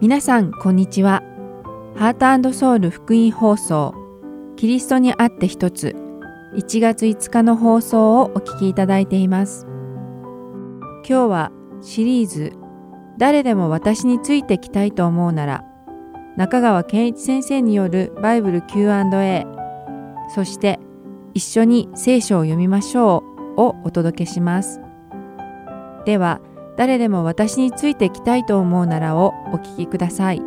皆さんこんにちは。ハートソウル福音放送キリストにあって一つ1月5日の放送をお聞きいただいています。今日はシリーズ誰でも私についてきたいと思うなら中川健一先生によるバイブル Q&A そして一緒に聖書を読みましょうをお届けします。では誰でも私についてきたいと思うならをお聞きください。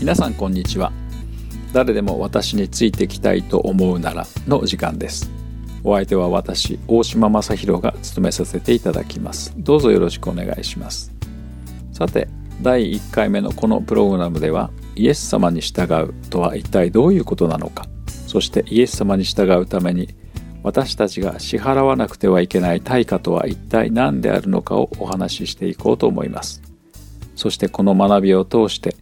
皆さんこんにちは誰でも私についてきたいと思うならの時間ですお相手は私大島正弘が務めさせていただきます。どうぞよろしくお願いします。さて第1回目のこのプログラムではイエス様に従うとは一体どういうことなのか。そしてイエス様に従うために私たちが支払わなくてはいけない対価とは一体何であるのかをお話ししていこうと思います。そしてこの学びを通して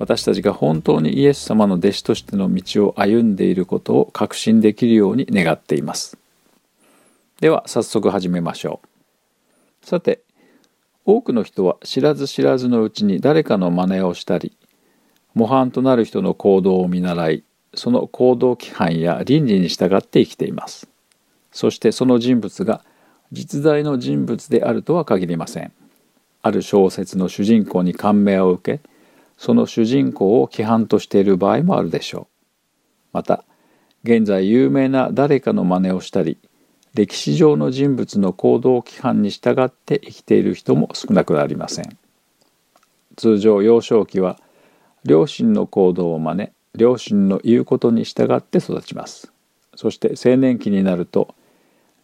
私たちが本当にイエス様の弟子としての道を歩んでいることを確信できるように願っています。では早速始めましょう。さて、多くの人は知らず知らずのうちに誰かの真似をしたり、模範となる人の行動を見習い、その行動規範や倫理に従って生きています。そしてその人物が実在の人物であるとは限りません。ある小説の主人公に感銘を受け、その主人公を規範としている場合もあるでしょう。また、現在有名な誰かの真似をしたり、歴史上の人物の行動規範に従って生きている人も少なくありません。通常幼少期は両親の行動を真似、両親の言うことに従って育ちます。そして青年期になると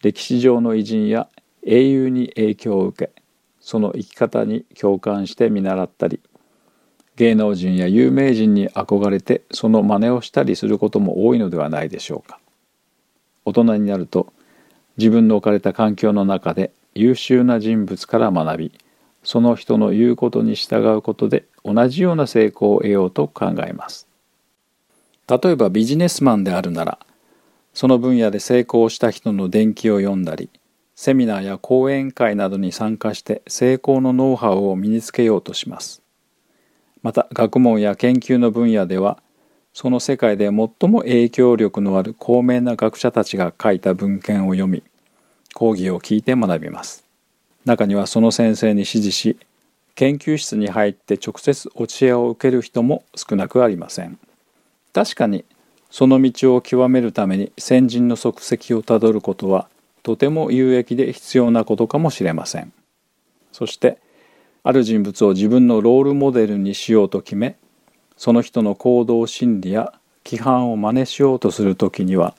歴史上の偉人や英雄に影響を受け、その生き方に共感して見習ったり、芸能人や有名人に憧れてその真似をしたりすることも多いのではないでしょうか。大人になると自分の置かれた環境の中で優秀な人物から学びその人の言うことに従うことで同じような成功を得ようと考えます。例えばビジネスマンであるならその分野で成功した人の伝記を読んだりセミナーや講演会などに参加して成功のノウハウを身につけようとします。また学問や研究の分野ではその世界で最も影響力のある高名な学者たちが書いた文献を読み講義を聞いて学びます。中にはその先生に指示し研究室に入って直接教えを受ける人も少なくありません。確かにその道を極めるために先人の足跡をたどることはとても有益で必要なことかもしれません。そしてある人物を自分のロールモデルにしようと決めその人の行動心理や規範を真似しようとする時には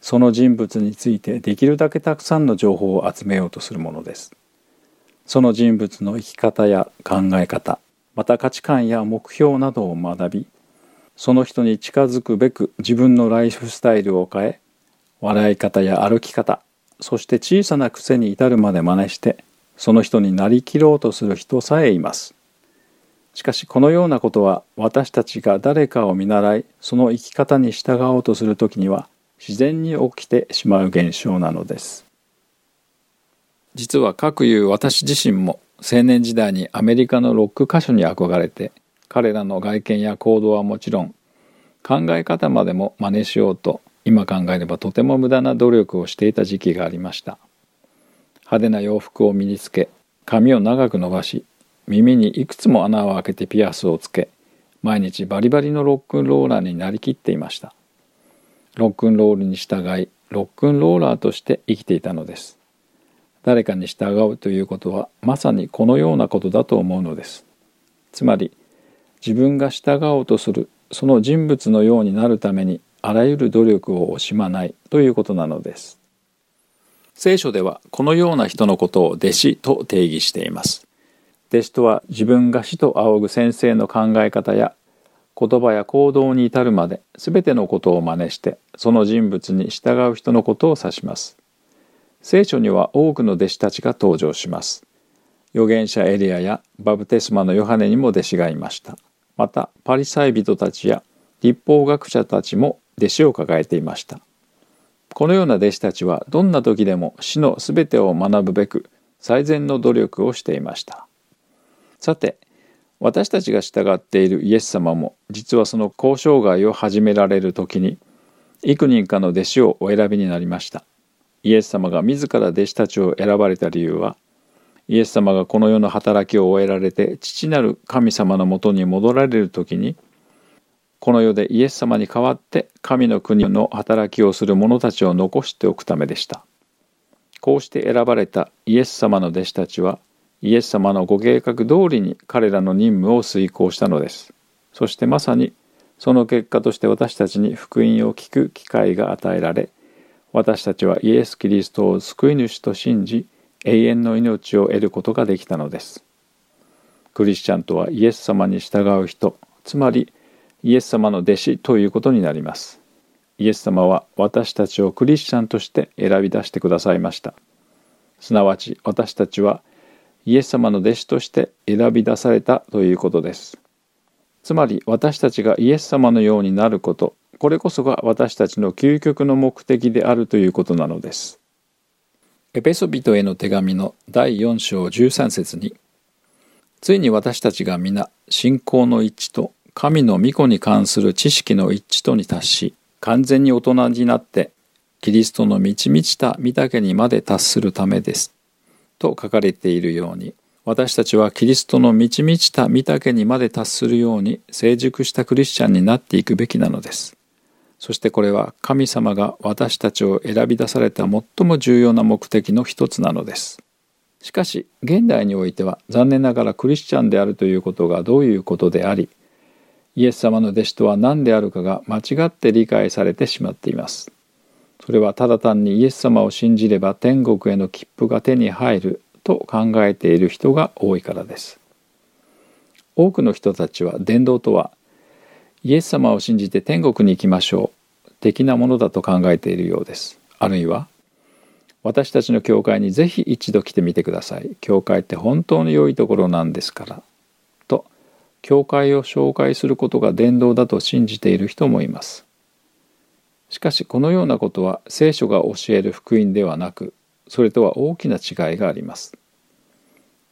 その人物についてできるだけたくさんの情報を集めようとするものです。その人物の生き方や考え方また価値観や目標などを学びその人に近づくべく自分のライフスタイルを変え笑い方や歩き方そして小さな癖に至るまで真似してその人になりきろうとする人さえいます。しかしこのようなことは私たちが誰かを見習いその生き方に従おうとする時には自然に起きてしまう現象なのです。実は各いう私自身も青年時代にアメリカのロック歌手に憧れて彼らの外見や行動はもちろん考え方までも真似しようと今考えればとても無駄な努力をしていた時期がありました。派手な洋服を身につけ髪を長く伸ばし耳にいくつも穴を開けてピアスをつけ毎日バリバリのロックンローラーになりきっていました。ロックンロールに従いロックンローラーとして生きていたのです。誰かに従うということはまさにこのようなことだと思うのです。つまり自分が従おうとするその人物のようになるためにあらゆる努力を惜しまないということなのです。聖書ではこのような人のことを弟子と定義しています。弟子とは自分が死と仰ぐ先生の考え方や言葉や行動に至るまで全てのことを真似してその人物に従う人のことを指します。聖書には多くの弟子たちが登場します。預言者エリアやバプテスマのヨハネにも弟子がいましたまたパリサイ人たちや立法学者たちも弟子を抱えていましたこのような弟子たちはどんな時でも死のすべてを学ぶべく最善の努力をしていました。さて私たちが従っているイエス様も実はその交渉外を始められる時に幾人かの弟子をお選びになりました。イエス様が自ら弟子たちを選ばれた理由はイエス様がこの世の働きを終えられて父なる神様のもとに戻られる時にこの世でイエス様に代わって神の国の働きをする者たちを残しておくためでした。こうして選ばれたイエス様の弟子たちはイエス様のご計画通りに彼らの任務を遂行したのです。そしてまさにその結果として私たちに福音を聞く機会が与えられ私たちはイエス・キリストを救い主と信じ永遠の命を得ることができたのです。クリスチャンとはイエス様に従う人つまりイエス様の弟子ということになります。イエス様は私たちをクリスチャンとして選び出してくださいました。すなわち私たちはイエス様の弟子として選び出されたということです。つまり私たちがイエス様のようになること、これこそが私たちの究極の目的であるということなのです。エペソビトへの手紙の第4章13節についに私たちが皆信仰の一致と神の御子に関する知識の一致とに達し完全に大人になってキリストの満ち満ちた御岳にまで達するためです。と書かれているように私たちはキリストの満ち満ちた御岳にまで達するように成熟したクリスチャンになっていくべきなのです。そしてこれは神様が私たちを選び出された最も重要な目的の一つなのです。しかし現代においては残念ながらクリスチャンであるということがどういうことでありイエス様の弟子とは何であるかが間違って理解されてしまっています。それはただ単にイエス様を信じれば天国への切符が手に入ると考えている人が多いからです。多くの人たちは伝道とはイエス様を信じて天国に行きましょう的なものだと考えているようです。あるいは私たちの教会にぜひ一度来てみてください。教会って本当に良いところなんですから教会を紹介することが伝道だと信じている人もいます。しかしこのようなことは聖書が教える福音ではなくそれとは大きな違いがあります。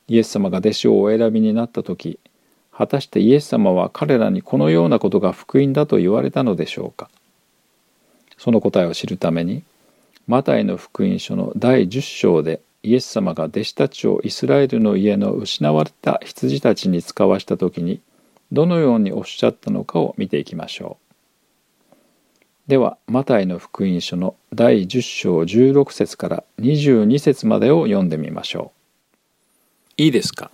イエス様が弟子をお選びになった時果たしてイエス様は彼らにこのようなことが福音だと言われたのでしょうかその答えを知るためにマタイの福音書の第10章でイエス様が弟子たちをイスラエルの家の失われた羊たちに使わした時にどのようにおっしゃったのかを見ていきましょう。ではマタイの福音書の第10章16節から22節までを読んでみましょう。いいですか？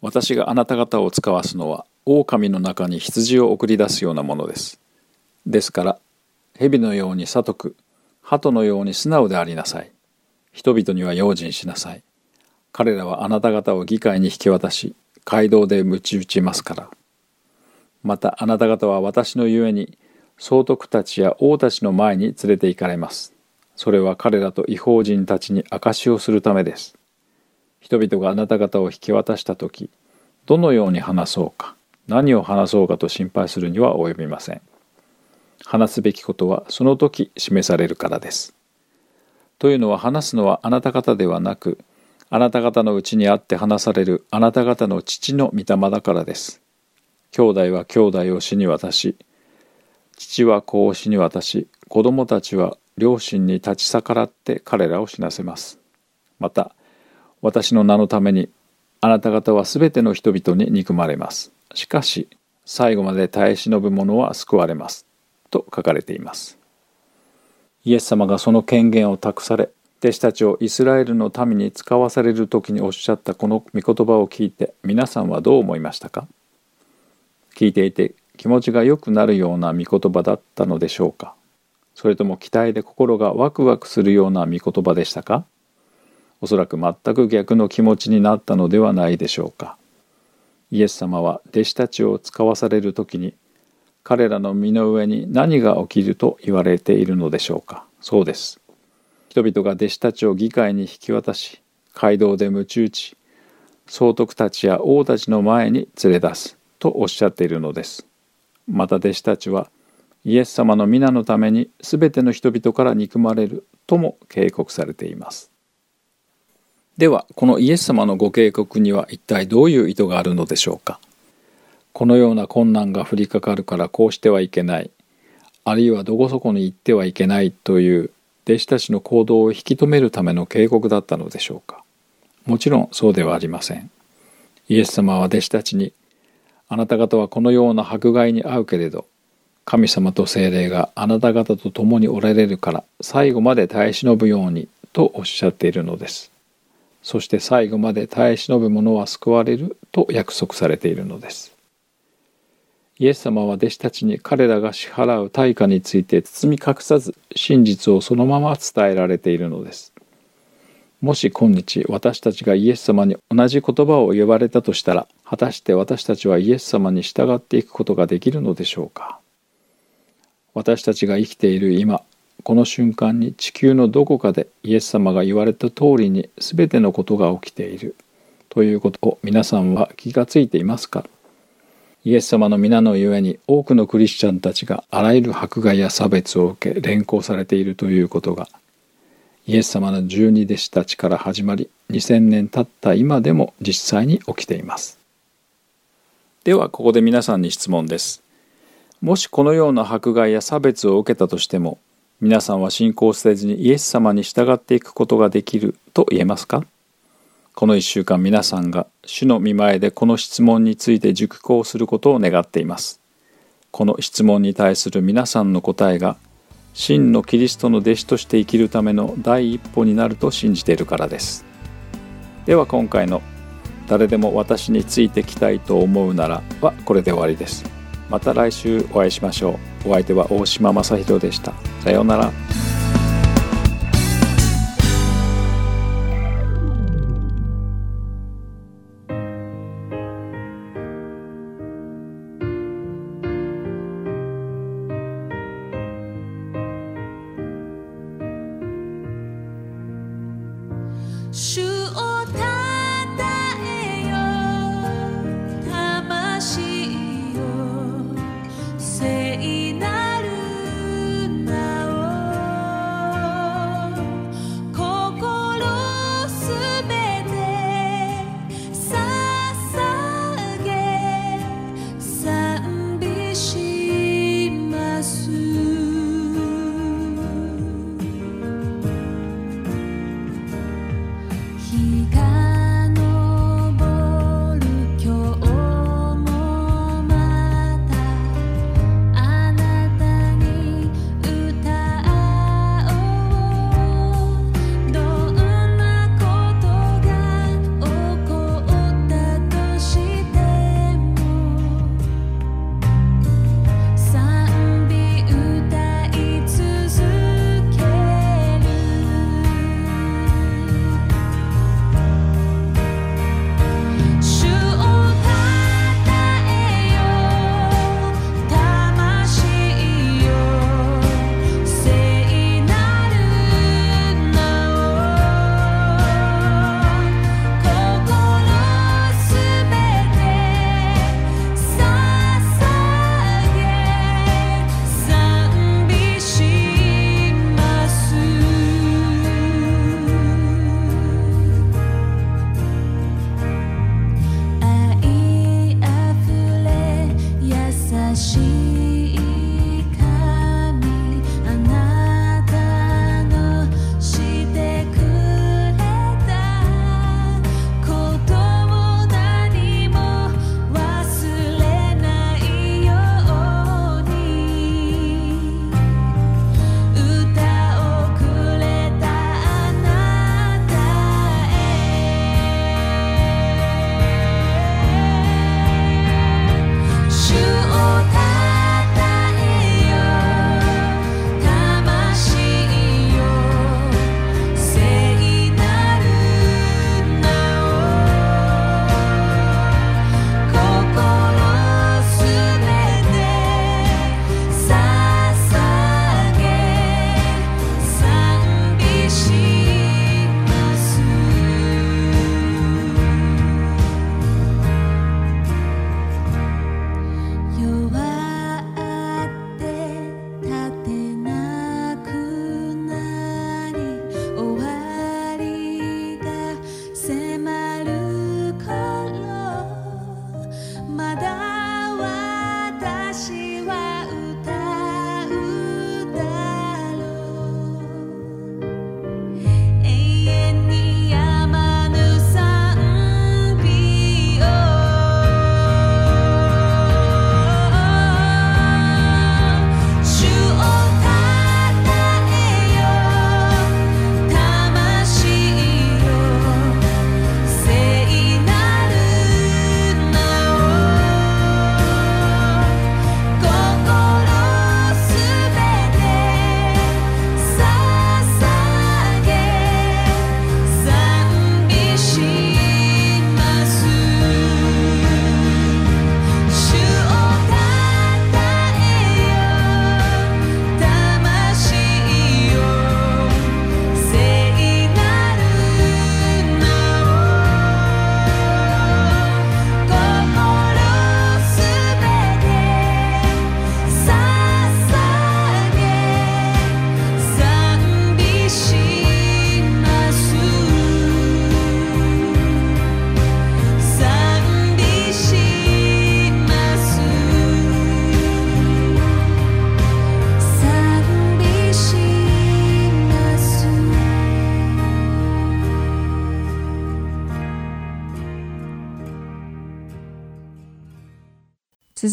私があなた方を使わすのは狼の中に羊を送り出すようなものです。ですから蛇のように悟く鳩のように素直でありなさい。人々には用心しなさい。彼らはあなた方を議会に引き渡し、街道で鞭打ちますから。またあなた方は私のゆえに、総督たちや王たちの前に連れて行かれます。それは彼らと違法人たちに証しをするためです。人々があなた方を引き渡した時、どのように話そうか、何を話そうかと心配するには及びません。話すべきことはその時示されるからです。というのは話すのはあなた方ではなくあなた方のうちにあって話されるあなた方の父の御霊だからです。兄弟は兄弟を死に渡し父は子を死に渡し子供たちは両親に立ち逆らって彼らを死なせます。また私の名のためにあなた方はすべての人々に憎まれます。しかし最後まで耐え忍ぶ者は救われます。と書かれています。イエス様がその権限を託され弟子たちをイスラエルの民に使わされる時におっしゃったこの御言葉を聞いて皆さんはどう思いましたか？聞いていて気持ちが良くなるような御言葉だったのでしょうか？それとも期待で心がワクワクするような御言葉でしたか？おそらく全く逆の気持ちになったのではないでしょうか？イエス様は弟子たちを使わされる時に彼らの身の上に何が起きると言われているのでしょうか？そうです。人々が弟子たちを議会に引き渡し街道で鞭打ち総督たちや王たちの前に連れ出すとおっしゃっているのです。また弟子たちはイエス様の皆のために全ての人々から憎まれるとも警告されています。ではこのイエス様のご警告には一体どういう意図があるのでしょうか？このような困難が降りかかるからこうしてはいけない。あるいはどこそこに行ってはいけないという弟子たちの行動を引き止めるための警告だったのでしょうか。もちろんそうではありません。イエス様は弟子たちにあなた方はこのような迫害に遭うけれど神様と精霊があなた方と共におられるから最後まで耐え忍ぶようにとおっしゃっているのです。そして最後まで耐え忍ぶ者は救われると約束されているのです。イエス様は弟子たちに彼らが支払う対価について包み隠さず真実をそのまま伝えられているのです。もし今日私たちがイエス様に同じ言葉を言われたとしたら果たして私たちはイエス様に従っていくことができるのでしょうか。私たちが生きている今この瞬間に地球のどこかでイエス様が言われた通りに全てのことが起きているということを皆さんは気がついていますか？イエス様の皆のゆえに多くのクリスチャンたちがあらゆる迫害や差別を受け連行されているということがイエス様の十二弟子たちから始まり2000年経った今でも実際に起きています。ではここで皆さんに質問です。もしこのような迫害や差別を受けたとしても皆さんは信仰せずにイエス様に従っていくことができると言えますか？この一週間皆さんが主の見前でこの質問について熟考することを願っています。この質問に対する皆さんの答えが真のキリストの弟子として生きるための第一歩になると信じているからです。では今回の「誰でも私についてきたいと思うなら」はこれで終わりです。また来週お会いしましょう。お相手は大島正弘でした。さようなら。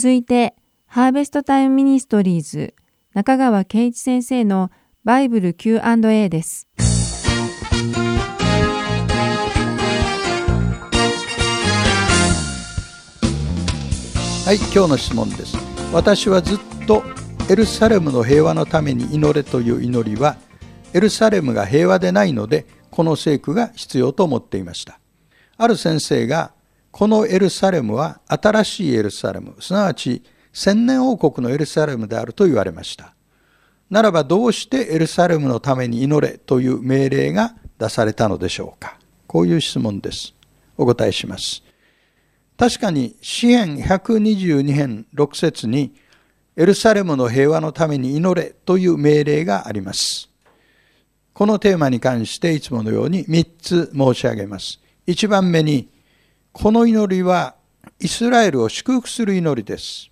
続いて、ハーベストタイムミニストリーズ中川健一先生のバイブル Q&A です。はい、今日の質問です。私はずっとエルサレムの平和のために祈れという祈りは、エルサレムが平和でないので、この聖句が必要と思っていました。ある先生が、このエルサレムは新しいエルサレム、すなわち千年王国のエルサレムであると言われました。ならばどうしてエルサレムのために祈れという命令が出されたのでしょうかこういう質問です。お答えします。確かに詩篇122編6節にエルサレムの平和のために祈れという命令があります。このテーマに関していつものように3つ申し上げます。1番目に、この祈りはイスラエルを祝福する祈りです。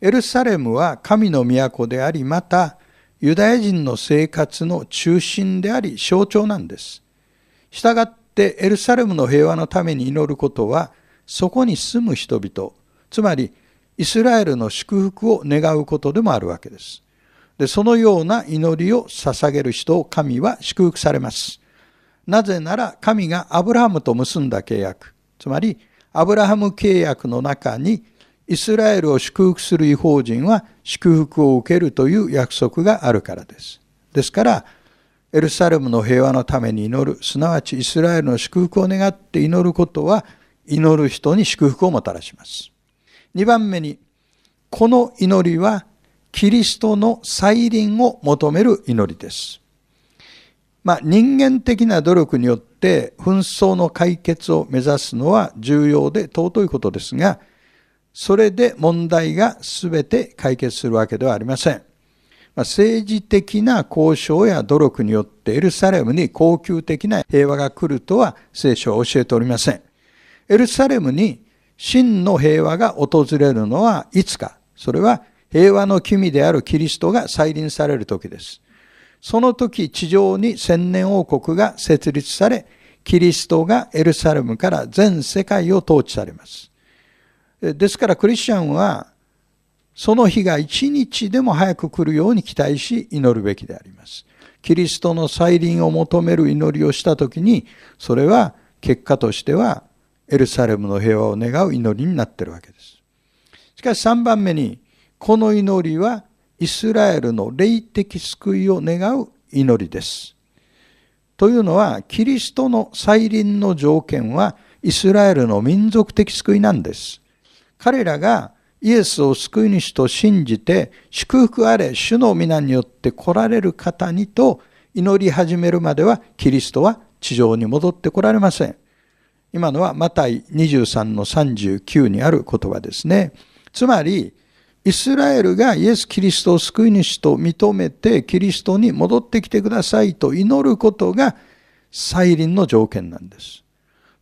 エルサレムは神の都であり、またユダヤ人の生活の中心であり、象徴なんです。したがってエルサレムの平和のために祈ることは、そこに住む人々、つまりイスラエルの祝福を願うことでもあるわけです。でそのような祈りを捧げる人を神は祝福されます。なぜなら神がアブラハムと結んだ契約、つまりアブラハム契約の中にイスラエルを祝福する違法人は祝福を受けるという約束があるからです。ですから、エルサレムの平和のために祈る、すなわちイスラエルの祝福を願って祈ることは、祈る人に祝福をもたらします。2番目に、この祈りは、キリストの再臨を求める祈りです。まあ、人間的な努力によって紛争の解決を目指すのは重要で尊いことですが、それで問題が全て解決するわけではありません。政治的な交渉や努力によってエルサレムに恒久的な平和が来るとは聖書は教えておりません。エルサレムに真の平和が訪れるのはいつか。それは平和の君であるキリストが再臨される時です。その時地上に千年王国が設立され、キリストがエルサレムから全世界を統治されます。ですからクリスチャンはその日が一日でも早く来るように期待し祈るべきであります。キリストの再臨を求める祈りをしたときに、それは結果としてはエルサレムの平和を願う祈りになっているわけです。しかし3番目に、この祈りはイスラエルの霊的救いを願う祈りです。というのは、キリストの再臨の条件はイスラエルの民族的救いなんです。彼らがイエスを救い主と信じて、祝福あれ、主の皆によって来られる方にと祈り始めるまでは、キリストは地上に戻って来られません。今のはマタイ23の39にある言葉ですね。つまり、イスラエルがイエス・キリストを救い主と認めて、キリストに戻ってきてくださいと祈ることが再臨の条件なんです。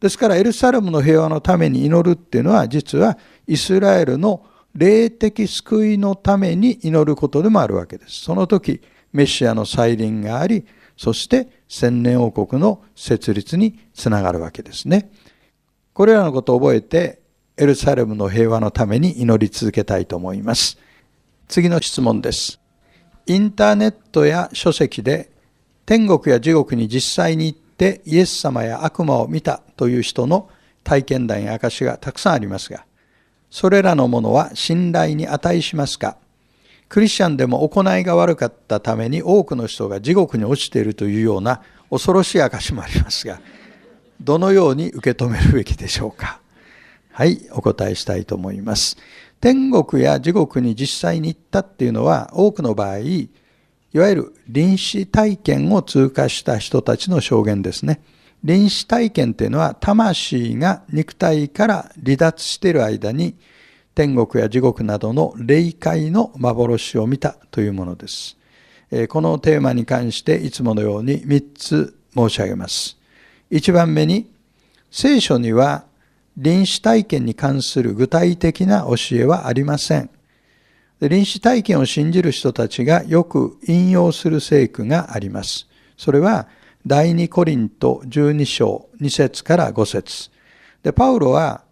ですから、エルサレムの平和のために祈るっていうのは、実はイスラエルの霊的救いのために祈ることでもあるわけです。その時、メシアの再臨があり、そして千年王国の設立につながるわけですね。これらのことを覚えて、エルサレムの平和のために祈り続けたいと思います。次の質問です。インターネットや書籍で天国や地獄に実際に行ってイエス様や悪魔を見たという人の体験談や証がたくさんありますが、それらのものは信頼に値しますか？クリスチャンでも行いが悪かったために多くの人が地獄に落ちているというような恐ろしい証もありますが、どのように受け止めるべきでしょうか？はい、お答えしたいと思います。天国や地獄に実際に行ったっていうのは多くの場合、いわゆる臨死体験を通過した人たちの証言ですね。臨死体験というのは魂が肉体から離脱している間に天国や地獄などの霊界の幻を見たというものです。このテーマに関していつものように3つ申し上げます。1番目に聖書には臨死体験に関する具体的な教えはありません。臨死体験を信じる人たちがよく引用する聖句があります。それは第二コリント12章2節から5節で、パウロは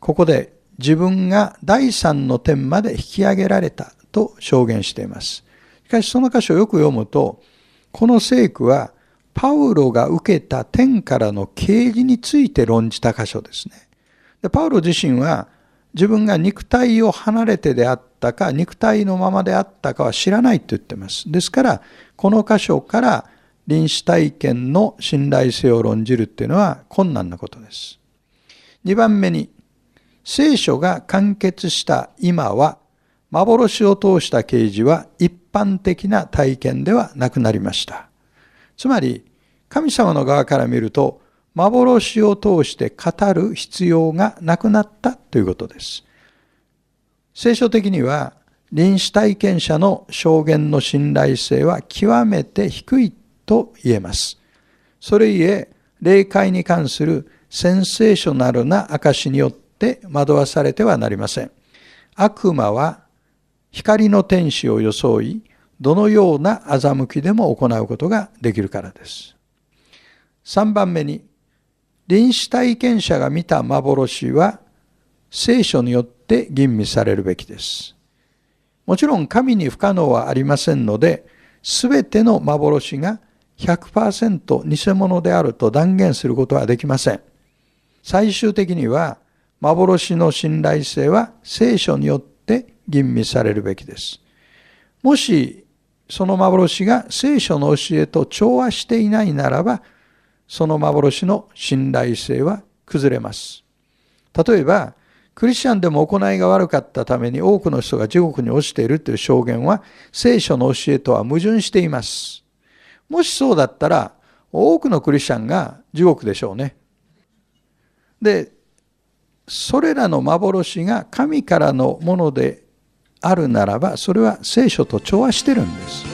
ここで自分が第三の天まで引き上げられたと証言しています。しかしその箇所をよく読むと、この聖句はパウロが受けた天からの啓示について論じた箇所ですね。でパウロ自身は自分が肉体を離れてであったか、肉体のままであったかは知らないと言ってます。ですから、この箇所から臨死体験の信頼性を論じるっていうのは困難なことです。2番目に、聖書が完結した今は、幻を通した啓示は一般的な体験ではなくなりました。つまり、神様の側から見ると、幻を通して語る必要がなくなったということです。聖書的には、臨死体験者の証言の信頼性は極めて低いと言えます。それゆえ、霊界に関するセンセーショナルな証によって惑わされてはなりません。悪魔は光の天使を装い、どのような欺きでも行うことができるからです。3番目に、臨死体験者が見た幻は聖書によって吟味されるべきです。もちろん神に不可能はありませんので、すべての幻が100%偽物であると断言することはできません。最終的には幻の信頼性は聖書によって吟味されるべきです。もしその幻が聖書の教えと調和していないならば、その幻の信頼性は崩れます。例えば、クリスチャンでも行いが悪かったために多くの人が地獄に落ちているという証言は聖書の教えとは矛盾しています。もしそうだったら多くのクリスチャンが地獄でしょうね。で、それらの幻が神からのものであるならばそれは聖書と調和してるんです。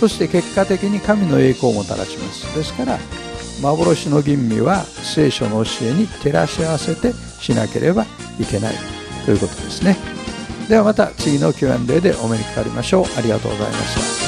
そして結果的に神の栄光をもたらします。ですから幻の吟味は聖書の教えに照らし合わせてしなければいけないということですね。ではまた次の Q&A でお目にかかりましょう。ありがとうございました。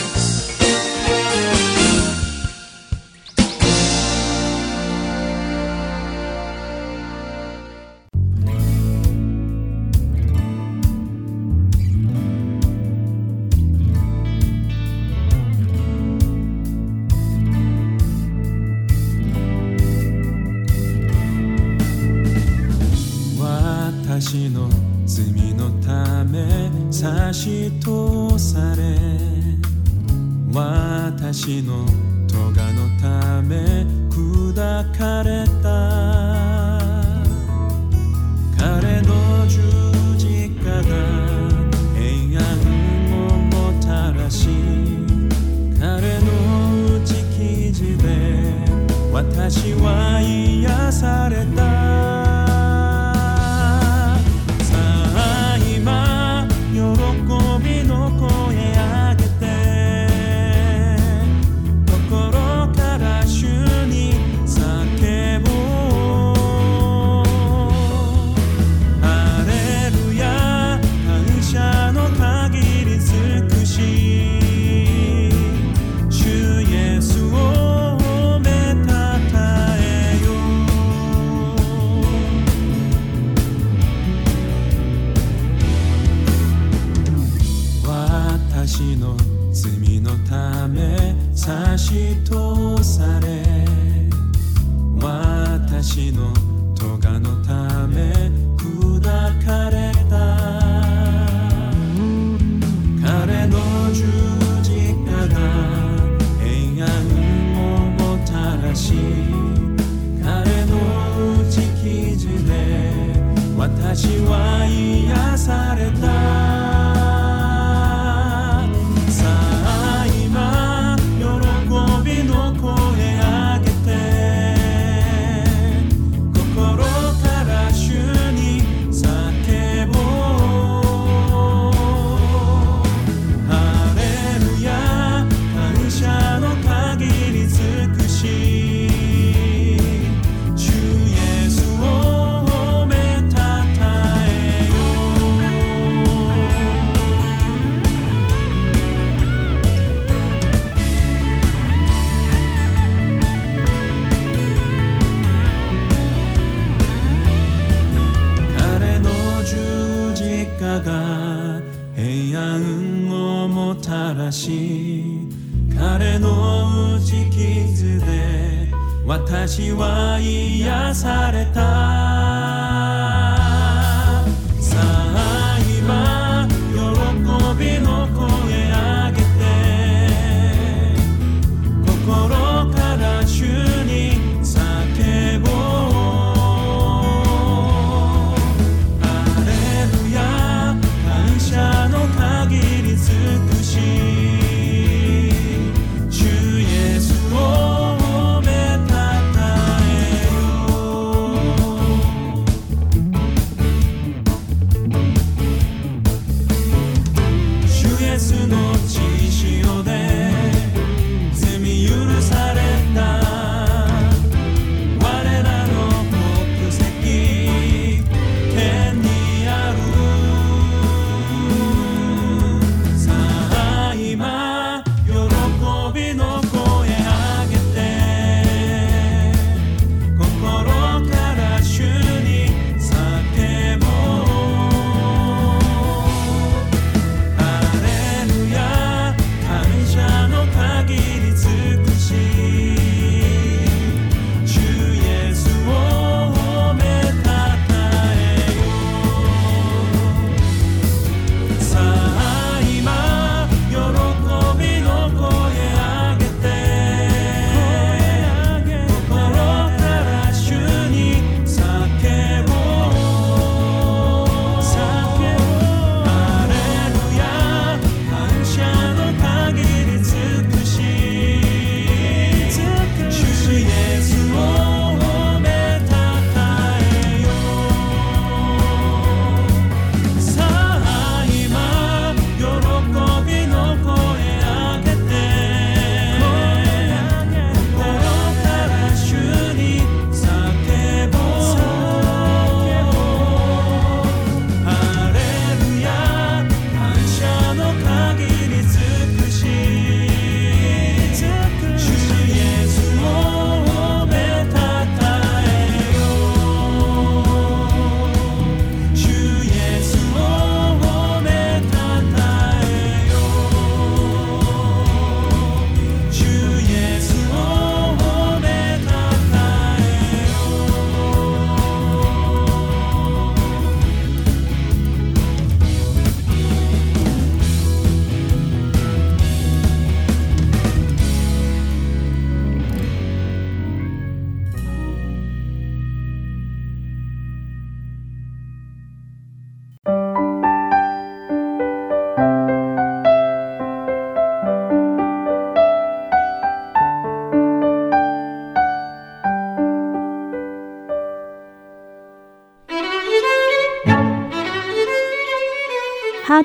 私は癒された。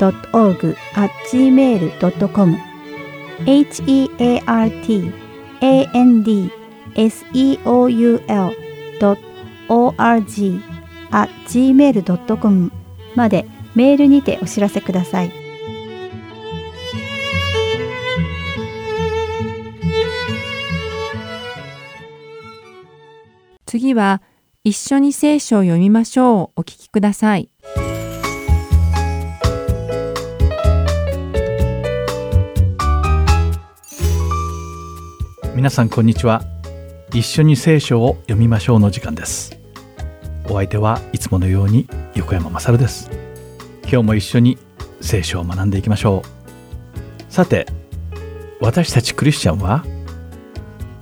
heart.org.gmail.com heartandseoul.org.gmail.com までメールにてお知らせください。次は、一緒に聖書を読みましょうお聞きください。皆さんこんにちは。一緒に聖書を読みましょうの時間です。お相手はいつものように横山まです。今日も一緒に聖書を学んでいきましょう。さて私たちクリスチャンは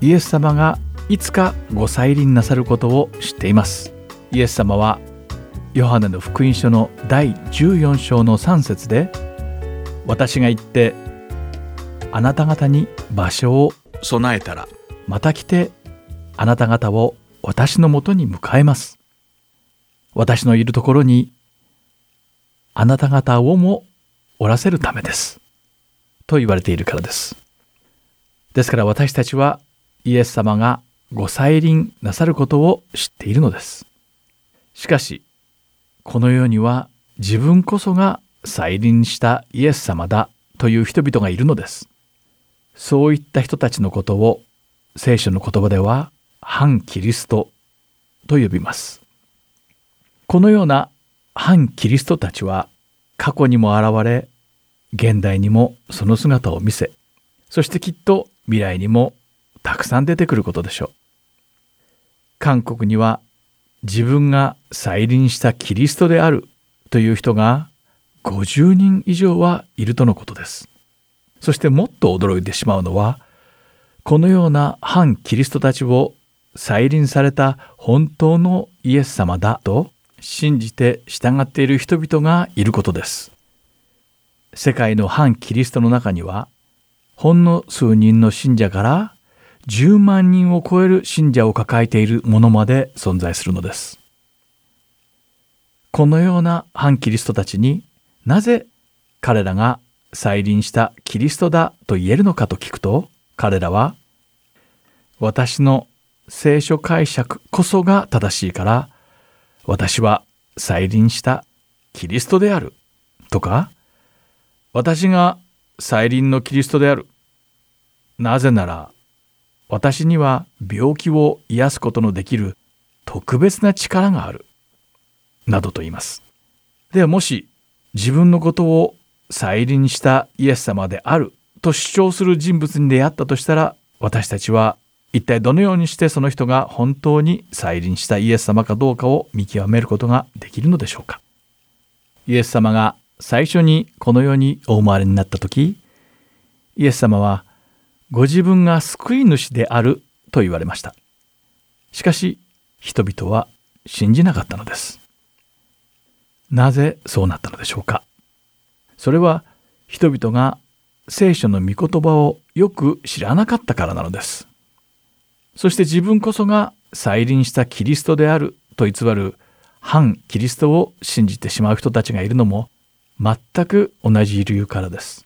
イエス様がいつかご再臨なさることを知っています。イエス様はヨハネの福音書の第14章の3節で私が行ってあなた方に場所を備えたらまた来てあなた方を私のもとに迎えます私のいるところにあなた方をもおらせるためですと言われているからですですから私たちはイエス様がご再臨なさることを知っているのです。しかし、この世には自分こそが再臨したイエス様だという人々がいるのです。そういった人たちのことを聖書の言葉では反キリストと呼びます。このような反キリストたちは過去にも現れ、現代にもその姿を見せ、そしてきっと未来にもたくさん出てくることでしょう。韓国には自分が再臨したキリストであるという人が50人以上はいるとのことです。そしてもっと驚いてしまうのは、このような反キリストたちを再臨された本当のイエス様だと信じて従っている人々がいることです。世界の反キリストの中には、ほんの数人の信者から10万人を超える信者を抱えているものまで存在するのです。このような反キリストたちになぜ彼らが再臨したキリストだと言えるのかと聞くと彼らは私の聖書解釈こそが正しいから私は再臨したキリストであるとか私が再臨のキリストである。なぜなら私には病気を癒すことのできる特別な力がある。などと言います。ではもし自分のことを再臨したイエス様であると主張する人物に出会ったとしたら私たちは一体どのようにしてその人が本当に再臨したイエス様かどうかを見極めることができるのでしょうか。イエス様が最初にこの世にお生まれになった時イエス様はご自分が救い主であると言われました。しかし人々は信じなかったのです。なぜそうなったのでしょうか。それは人々が聖書の御言葉をよく知らなかったからなのです。そして自分こそが再臨したキリストであると偽る反キリストを信じてしまう人たちがいるのも全く同じ理由からです。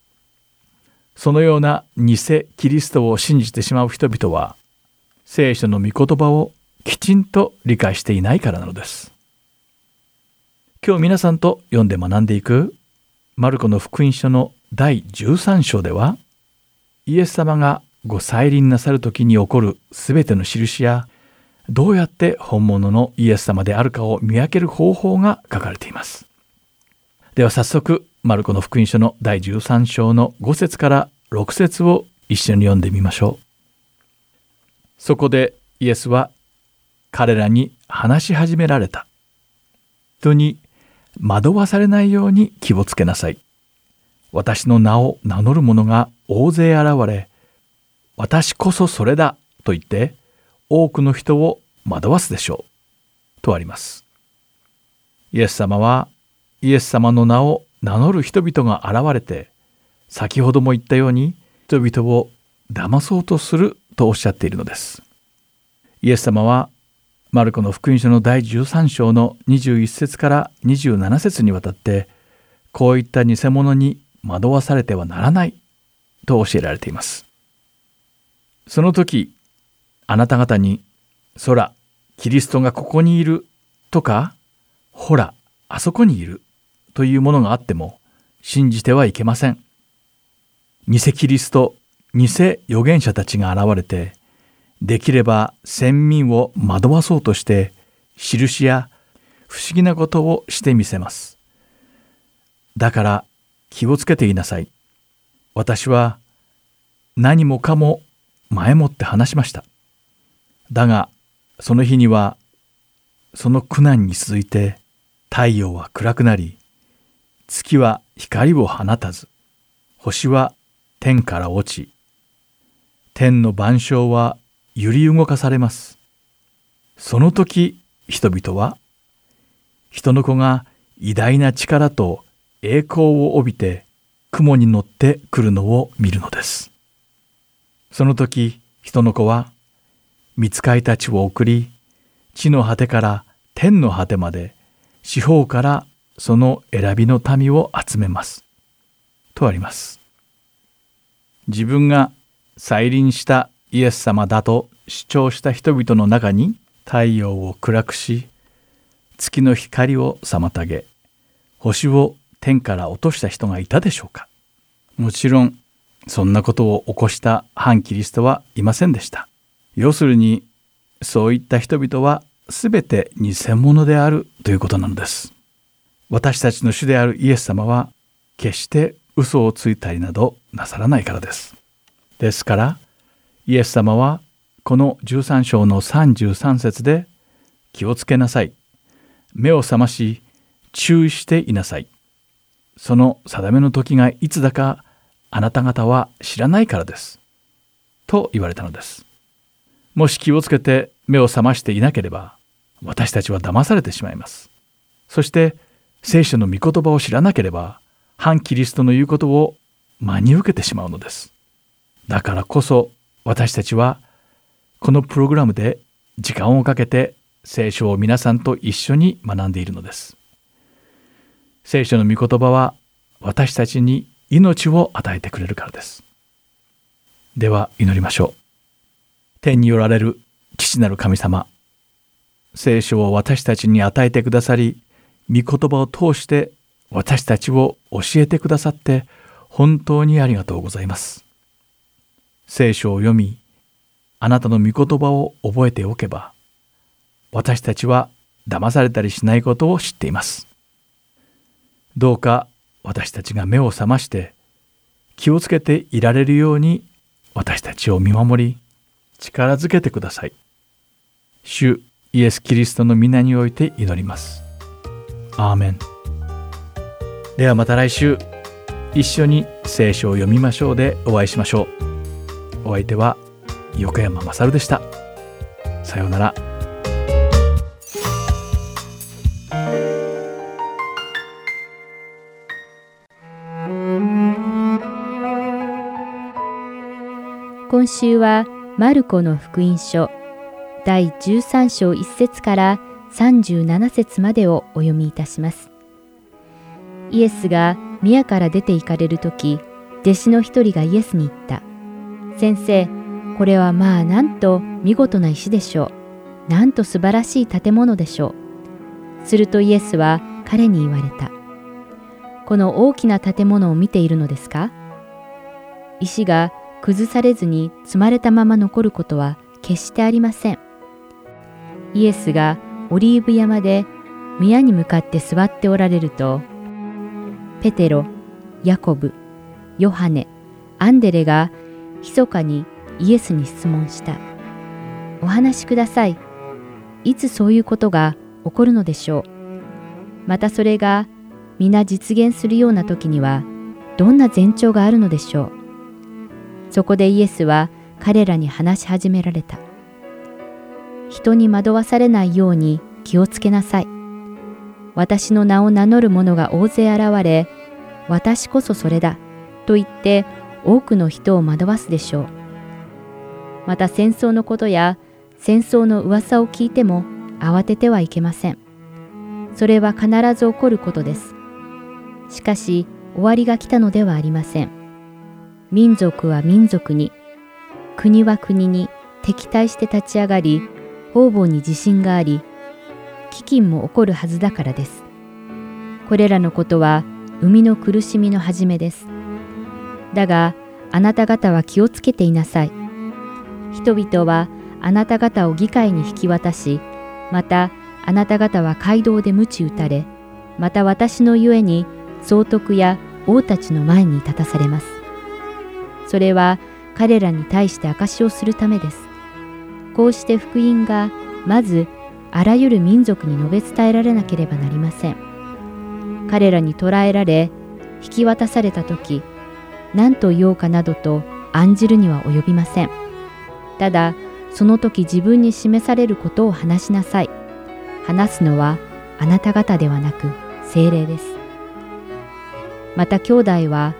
そのような偽キリストを信じてしまう人々は聖書の御言葉をきちんと理解していないからなのです。今日皆さんと読んで学んでいくマルコの福音書の第13章ではイエス様がご再臨なさる時に起こるすべての印やどうやって本物のイエス様であるかを見分ける方法が書かれています。では早速マルコの福音書の第13章の5節から6節を一緒に読んでみましょう。そこでイエスは彼らに話し始められた。人に惑わされないように気をつけなさい。私の名を名乗る者が大勢現れ、私こそそれだと言って多くの人を惑わすでしょう。とあります。イエス様はイエス様の名を名乗る人々が現れて、先ほども言ったように人々を騙そうとするとおっしゃっているのです。イエス様はマルコの福音書の第13章の21節から27節にわたってこういった偽物に惑わされてはならないと教えられています。その時あなた方に「空キリストがここにいる」とか「ほらあそこにいる」というものがあっても信じてはいけません。偽キリスト偽預言者たちが現れてできれば先民を惑わそうとして印や不思議なことをしてみせます。だから気をつけていなさい。私は何もかも前もって話しました。だがその日にはその苦難に続いて太陽は暗くなり月は光を放たず星は天から落ち天の万象は揺り動かされます。その時人々は人の子が偉大な力と栄光を帯びて雲に乗ってくるのを見るのです。その時人の子は見つかいたちを送り地の果てから天の果てまで四方からその選びの民を集めます。とあります。自分が再臨したイエス様だと主張した人々の中に太陽を暗くし月の光を妨げ星を天から落とした人がいたでしょうか。もちろんそんなことを起こした反キリストはいませんでした。要するにそういった人々は全て偽物であるということなのです。私たちの主であるイエス様は決して嘘をついたりなどなさらないからです。ですからイエス様はこの13章の33節で気をつけなさい。目を覚まし注意していなさい。その定めの時がいつだかあなた方は知らないからです。と言われたのです。もし気をつけて目を覚ましていなければ私たちは騙されてしまいます。そして聖書の御言葉を知らなければ反キリストの言うことを真に受けてしまうのです。だからこそ私たちはこのプログラムで時間をかけて聖書を皆さんと一緒に学んでいるのです。聖書の御言葉は私たちに命を与えてくれるからです。では祈りましょう。天におられる父なる神様。聖書を私たちに与えてくださり御言葉を通して私たちを教えてくださって本当にありがとうございます。聖書を読みあなたの御言葉を覚えておけば私たちは騙されたりしないことを知っています。どうか私たちが目を覚まして気をつけていられるように私たちを見守り力づけてください。主イエス・キリストの皆において祈ります。アーメン。ではまた来週一緒に聖書を読みましょうでお会いしましょう。お相手は横山まさるでしたさようなら今週はマルコの福音書第13章1節から37節までをお読みいたします。イエスが宮から出て行かれる時、弟子の一人がイエスに言った。先生、これはまあなんと見事な石でしょう。なんと素晴らしい建物でしょう。するとイエスは彼に言われた。この大きな建物を見ているのですか？石が崩されずに積まれたまま残ることは決してありません。イエスがオリーブ山で宮に向かって座っておられると、ペテロ、ヤコブ、ヨハネ、アンデレが密かにイエスに質問した。お話しください。いつそういうことが起こるのでしょう。またそれが皆実現するような時にはどんな前兆があるのでしょう。そこでイエスは彼らに話し始められた。人に惑わされないように気をつけなさい。私の名を名乗る者が大勢現れ、私こそそれだ、と言って多くの人を惑わすでしょう。また戦争のことや戦争の噂を聞いても慌ててはいけません。それは必ず起こることです。しかし終わりが来たのではありません。民族は民族に、国は国に敵対して立ち上がり、方々に自信があり、飢饉も起こるはずだからです。これらのことは生みの苦しみの始めです。だが、あなた方は気をつけていなさい。人々はあなた方を議会に引き渡し、またあなた方は街道で鞭打たれ、また私のゆえに総督や王たちの前に立たされます。それは彼らに対して証しをするためです。こうして福音がまずあらゆる民族に述べ伝えられなければなりません。彼らに捕らえられ、引き渡された時、何と言おうかなどと案じるには及びません。ただ、その時自分に示されることを話しなさい。話すのはあなた方ではなく精霊です。また兄弟は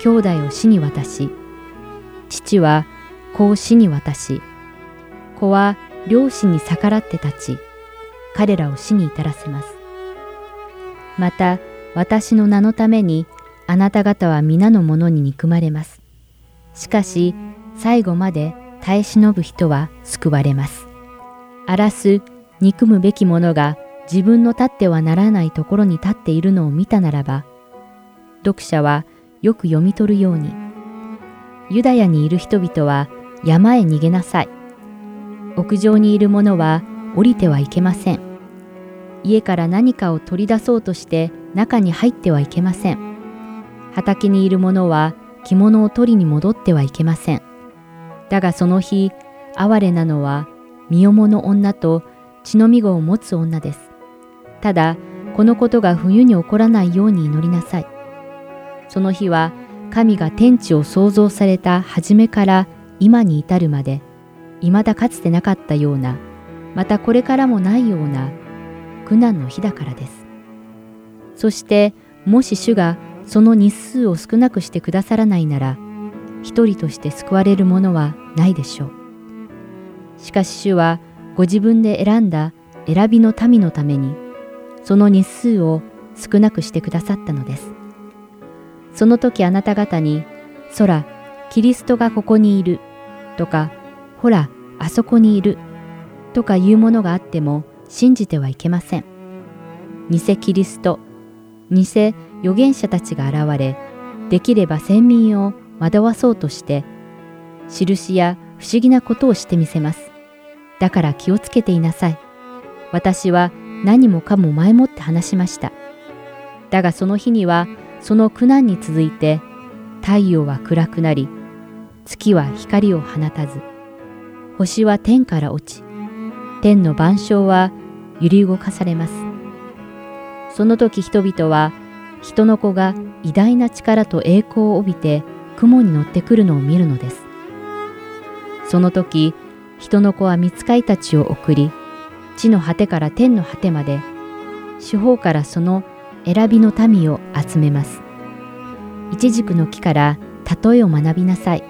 兄弟を死に渡し、父は子を死に渡し、子は両親に逆らって立ち、彼らを死に至らせます。また、私の名のために、あなた方は皆の者に憎まれます。しかし、最後まで耐え忍ぶ人は救われます。荒らす、憎むべき者が自分の立ってはならないところに立っているのを見たならば、読者はよく読み取るように、ユダヤにいる人々は山へ逃げなさい。屋上にいる者は降りてはいけません。家から何かを取り出そうとして中に入ってはいけません。畑にいる者は着物を取りに戻ってはいけません。だがその日、哀れなのは身重の女と血のみ子を持つ女です。ただ、このことが冬に起こらないように祈りなさい。その日は神が天地を創造された初めから今に至るまで、未だかつてなかったような、またこれからもないような苦難の日だからです。そして、もし主がその日数を少なくしてくださらないなら、一人として救われるものはないでしょう。しかし主はご自分で選んだ選びの民のために、その日数を少なくしてくださったのです。その時あなた方に、空、キリストがここにいる、とか、ほら、あそこにいる、とかいうものがあっても信じてはいけません。偽キリスト、偽預言者たちが現れ、できれば先民を惑わそうとして、印や不思議なことをしてみせます。だから気をつけていなさい。私は何もかも前もって話しました。だがその日には、その苦難に続いて、太陽は暗くなり、月は光を放たず、星は天から落ち、天の万象は揺り動かされます。その時人々は、人の子が偉大な力と栄光を帯びて雲に乗ってくるのを見るのです。その時、人の子は見つかいたちを送り、地の果てから天の果てまで、四方からその選びの民を集めます。一軸の木から例えを学びなさい。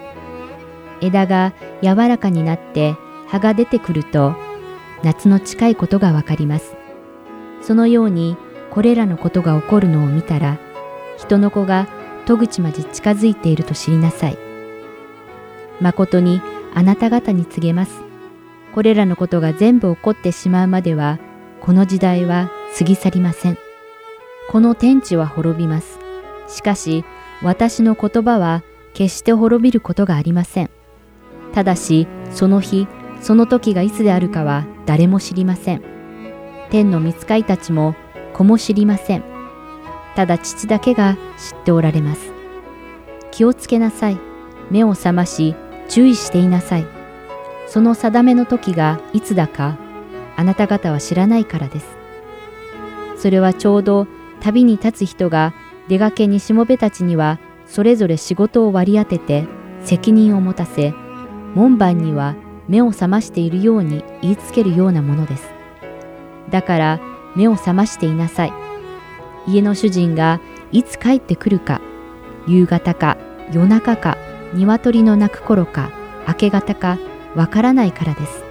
枝が柔らかになって葉が出てくると、夏の近いことがわかります。そのように、これらのことが起こるのを見たら、人の子が戸口まで近づいていると知りなさい。誠にあなた方に告げます。これらのことが全部起こってしまうまでは、この時代は過ぎ去りません。この天地は滅びます。しかし、私の言葉は決して滅びることがありません。ただし、その日、その時がいつであるかは誰も知りません。天の見つかいたちも子も知りません。ただ父だけが知っておられます。気をつけなさい。目を覚まし、注意していなさい。その定めの時がいつだか、あなた方は知らないからです。それはちょうど旅に立つ人が出がけにしもべたちにはそれぞれ仕事を割り当てて責任を持たせ、門番には目を覚ましているように言いつけるようなものです。だから目を覚ましていなさい。家の主人がいつ帰ってくるか、夕方か夜中か鶏の鳴く頃か明け方かわからないからです。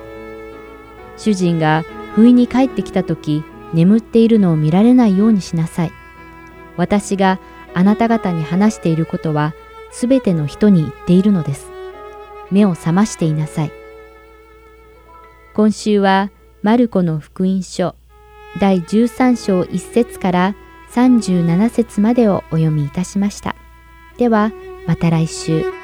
主人が不意に帰ってきた時、眠っているのを見られないようにしなさい。私があなた方に話していることは、すべての人に言っているのです。目を覚ましていなさい。今週は、マルコの福音書第13章1節から37節までをお読みいたしました。では、また来週。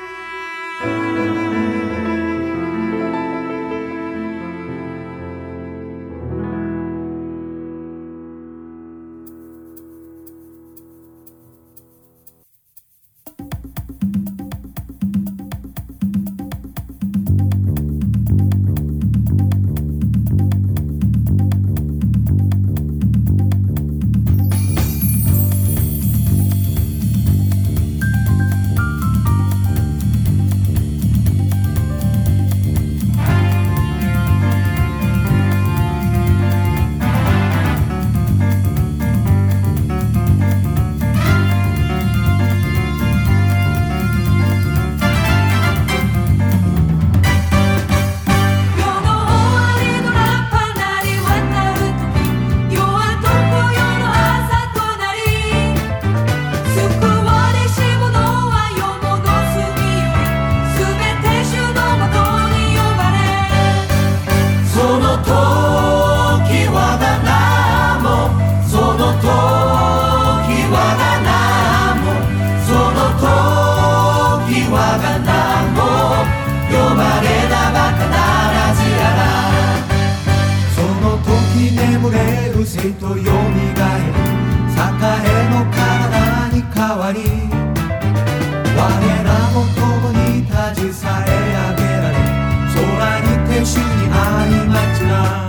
とよみがえ栄の体に変わり我らも共に立ちさえ上げられ空にて主に会いまちな。